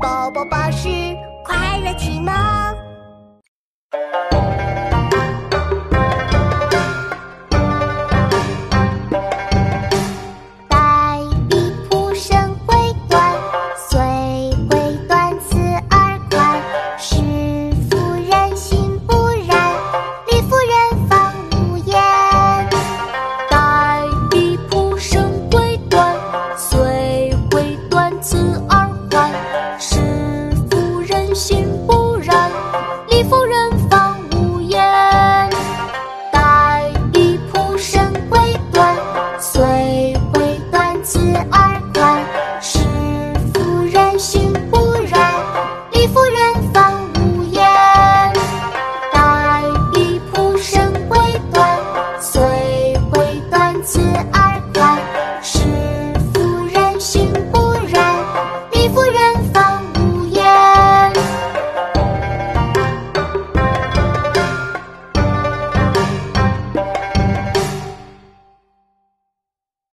宝宝巴士快乐启蒙。心不染，理服人方无言。黛衣仆身归断，虽归断。此二断，是夫人心不染，理夫人方无言。黛衣仆身归断，虽归断。此二断，是夫人心。